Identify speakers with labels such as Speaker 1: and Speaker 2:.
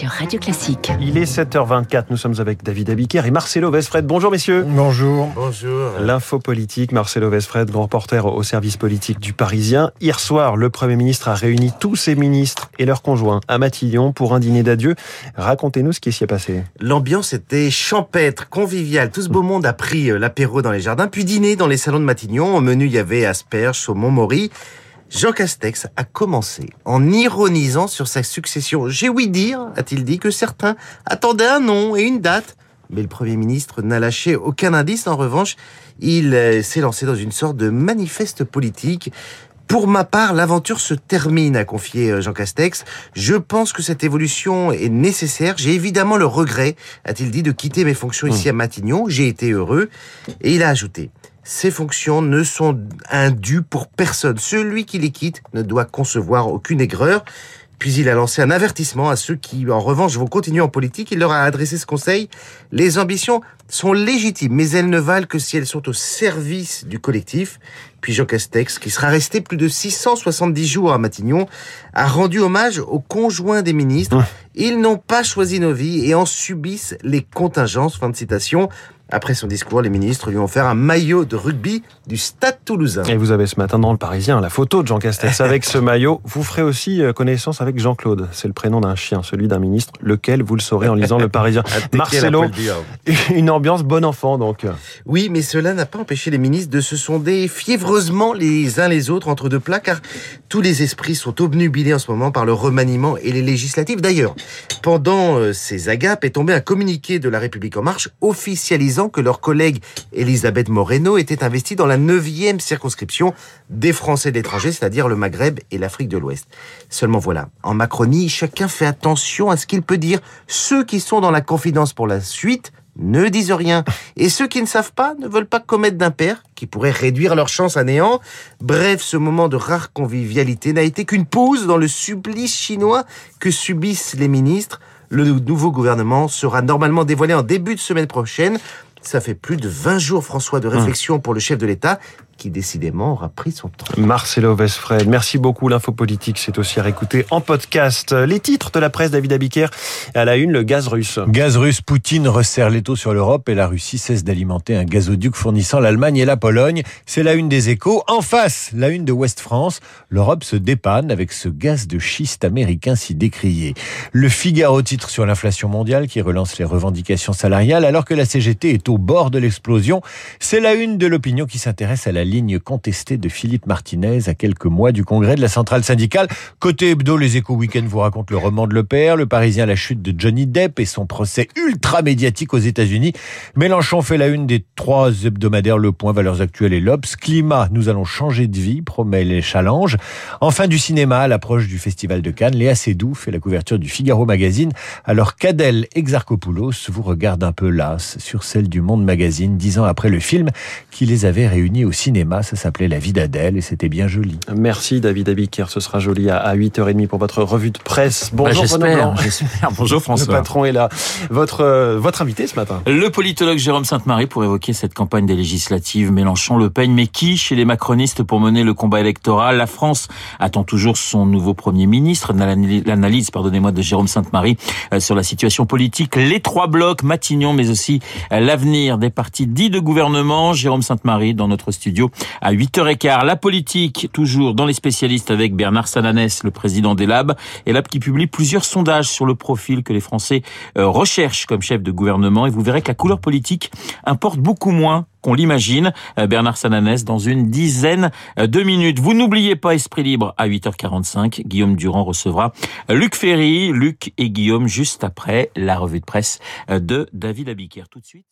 Speaker 1: sur Radio Classique.
Speaker 2: Il est 7h24, nous sommes avec David Abiker et Marcelo Vesfred. Bonjour messieurs.
Speaker 3: Bonjour.
Speaker 4: Bonjour.
Speaker 2: L'info politique, Marcelo Vesfred, grand reporter au service politique du Parisien. Hier soir, le Premier ministre a réuni tous ses ministres et leurs conjoints à Matignon pour un dîner d'adieu. Racontez-nous ce qui s'y est passé.
Speaker 4: L'ambiance était champêtre, conviviale. Tout ce beau monde a pris euh, l'apéro dans les jardins, puis dîner dans les salons de Matignon. Au menu, il y avait asperges, saumon, mori. Jean Castex a commencé en ironisant sur sa succession. J'ai ouï dire, a-t-il dit, que certains attendaient un nom et une date. Mais le Premier ministre n'a lâché aucun indice. En revanche, il euh, s'est lancé dans une sorte de manifeste politique. Pour ma part, l'aventure se termine, a confié euh, Jean Castex. Je pense que cette évolution est nécessaire. J'ai évidemment le regret, a-t-il dit, de quitter mes fonctions ici à Matignon. J'ai été heureux. Et il a ajouté, ces fonctions ne sont indues pour personne. Celui qui les quitte ne doit concevoir aucune aigreur. Puis il a lancé un avertissement à ceux qui, en revanche, vont continuer en politique. Il leur a adressé ce conseil. Les ambitions sont légitimes, mais elles ne valent que si elles sont au service du collectif. Puis Jean Castex, qui sera resté plus de 670 jours à Matignon, a rendu hommage aux conjoints des ministres. Ils n'ont pas choisi nos vies et en subissent les contingences. Fin de citation. Après son discours, les ministres lui ont offert un maillot de rugby du Stade toulousain.
Speaker 2: Et vous avez ce matin dans le Parisien la photo de Jean Castex avec ce maillot. Vous ferez aussi euh, connaissance avec Jean-Claude. C'est le prénom d'un chien, celui d'un ministre, lequel vous le saurez en lisant le Parisien. Marcelo, une ambiance bon enfant donc.
Speaker 4: Oui, mais cela n'a pas empêché les ministres de se sonder fiévreusement les uns les autres entre deux plats, car tous les esprits sont obnubilés en ce moment par le remaniement et les législatives. D'ailleurs, pendant euh, ces agapes est tombé un communiqué de La République En Marche officialisant que leur collègue Elisabeth Moreno était investie dans la neuvième circonscription des Français d'étranger, c'est-à-dire le Maghreb et l'Afrique de l'Ouest. Seulement voilà, en Macronie, chacun fait attention à ce qu'il peut dire. Ceux qui sont dans la confidence pour la suite ne disent rien. Et ceux qui ne savent pas ne veulent pas commettre d'impair qui pourrait réduire leur chance à néant. Bref, ce moment de rare convivialité n'a été qu'une pause dans le supplice chinois que subissent les ministres. Le nouveau gouvernement sera normalement dévoilé en début de semaine prochaine. Ça fait plus de 20 jours, François, de réflexion pour le chef de l'État qui décidément aura pris son temps.
Speaker 2: Marcelo Vesfred, merci beaucoup. L'info politique, c'est aussi à réécouter en podcast. Les titres de la presse, David Abiker, à la une, le gaz russe.
Speaker 3: Gaz russe, Poutine resserre l'étau sur l'Europe et la Russie cesse d'alimenter un gazoduc fournissant l'Allemagne et la Pologne. C'est la une des échos. En face, la une de Ouest France. L'Europe se dépanne avec ce gaz de schiste américain si décrié. Le Figaro titre sur l'inflation mondiale qui relance les revendications salariales alors que la CGT est au bord de l'explosion. C'est la une de l'opinion qui s'intéresse à la ligne contestée de Philippe Martinez à quelques mois du congrès de la centrale syndicale. Côté hebdo, les échos week-end vous racontent le roman de Le Père, le Parisien la chute de Johnny Depp et son procès ultra médiatique aux États-Unis. Mélenchon fait la une des trois hebdomadaires Le Point, Valeurs Actuelles et l'Obs. Climat, nous allons changer de vie, promet les challenges. Enfin du cinéma, à l'approche du Festival de Cannes, Léa Seydoux fait la couverture du Figaro Magazine. Alors qu'Adèle Exarchopoulos vous regarde un peu las sur celle du Monde Magazine, dix ans après le film qui les avait réunis au cinéma. Ça s'appelait La vie d'Adèle et c'était bien joli.
Speaker 2: Merci David Abiker. Ce sera joli à 8h30 pour votre revue de presse.
Speaker 5: Bonjour bah, J'espère. Bonjour François.
Speaker 2: Le patron est là. Votre, euh, votre invité ce matin.
Speaker 5: Le politologue Jérôme Sainte-Marie pour évoquer cette campagne des législatives Mélenchon-Le Pen. Mais qui chez les macronistes pour mener le combat électoral? La France attend toujours son nouveau Premier ministre. L'analyse, pardonnez-moi, de Jérôme Sainte-Marie euh, sur la situation politique. Les trois blocs, Matignon, mais aussi euh, l'avenir des partis dits de gouvernement. Jérôme Sainte-Marie dans notre studio à 8h15. La politique, toujours dans les spécialistes avec Bernard Sananès, le président des Labs, et Lab qui publie plusieurs sondages sur le profil que les Français euh, recherchent comme chef de gouvernement. Et vous verrez que la couleur politique importe beaucoup moins qu'on l'imagine. Euh, Bernard Sananès dans une dizaine euh, de minutes. Vous n'oubliez pas Esprit Libre à 8h45. Guillaume Durand recevra Luc Ferry, Luc et Guillaume juste après la revue de presse de David Abiker. Tout de suite.